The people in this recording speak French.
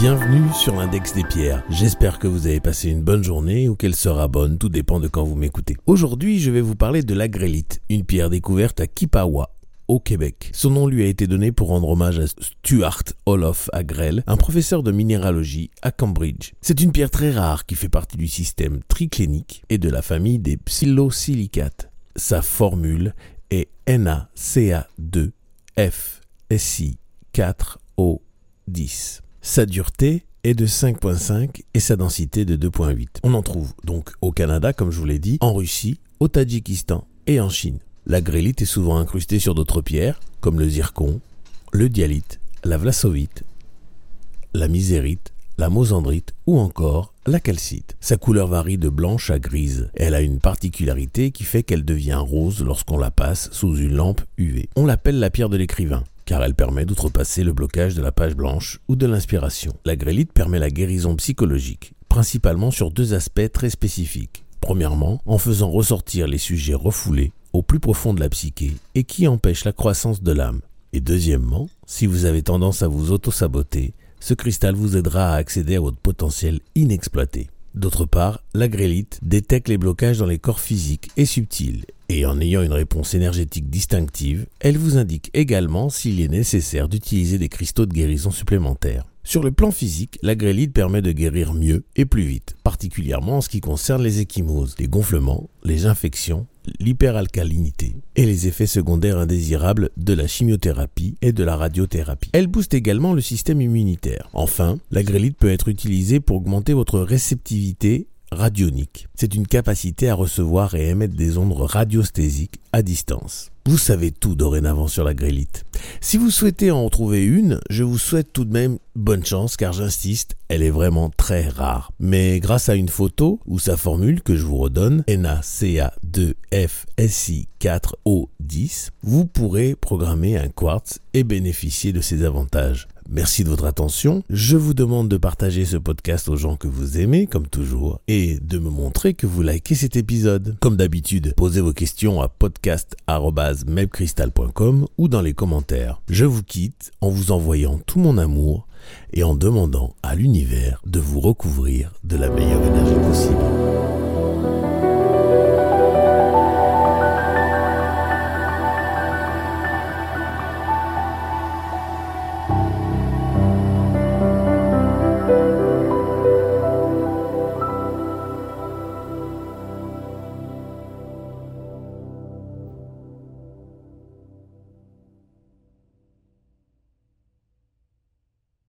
Bienvenue sur l'index des pierres. J'espère que vous avez passé une bonne journée ou qu'elle sera bonne, tout dépend de quand vous m'écoutez. Aujourd'hui, je vais vous parler de la grélite, une pierre découverte à Kipawa, au Québec. Son nom lui a été donné pour rendre hommage à Stuart Olof Agrell, un professeur de minéralogie à Cambridge. C'est une pierre très rare qui fait partie du système triclénique et de la famille des psilosilicates. Sa formule est NaCa2FSi4O10. Sa dureté est de 5.5 et sa densité de 2.8. On en trouve donc au Canada, comme je vous l'ai dit, en Russie, au Tadjikistan et en Chine. La grélite est souvent incrustée sur d'autres pierres, comme le zircon, le dialyte, la vlasovite, la misérite, la mosandrite ou encore la calcite. Sa couleur varie de blanche à grise. Elle a une particularité qui fait qu'elle devient rose lorsqu'on la passe sous une lampe UV. On l'appelle la pierre de l'écrivain car elle permet d'outrepasser le blocage de la page blanche ou de l'inspiration. La grélite permet la guérison psychologique, principalement sur deux aspects très spécifiques. Premièrement, en faisant ressortir les sujets refoulés au plus profond de la psyché et qui empêchent la croissance de l'âme. Et deuxièmement, si vous avez tendance à vous auto-saboter, ce cristal vous aidera à accéder à votre potentiel inexploité. D'autre part, la grélite détecte les blocages dans les corps physiques et subtils, et en ayant une réponse énergétique distinctive, elle vous indique également s'il est nécessaire d'utiliser des cristaux de guérison supplémentaires. Sur le plan physique, la grélite permet de guérir mieux et plus vite, particulièrement en ce qui concerne les échymoses, les gonflements, les infections, l'hyperalcalinité et les effets secondaires indésirables de la chimiothérapie et de la radiothérapie. Elle booste également le système immunitaire. Enfin, la grélite peut être utilisée pour augmenter votre réceptivité radionique. C'est une capacité à recevoir et émettre des ondes radiosthésiques à distance. Vous savez tout dorénavant sur la grélite. Si vous souhaitez en trouver une, je vous souhaite tout de même bonne chance car j'insiste, elle est vraiment très rare. Mais grâce à une photo ou sa formule que je vous redonne, NaCa2FSi4O10, vous pourrez programmer un quartz et bénéficier de ses avantages. Merci de votre attention. Je vous demande de partager ce podcast aux gens que vous aimez, comme toujours, et de me montrer que vous likez cet épisode. Comme d'habitude, posez vos questions à podcast.mebcrystal.com ou dans les commentaires. Je vous quitte en vous envoyant tout mon amour et en demandant à l'univers de vous recouvrir de la meilleure énergie possible.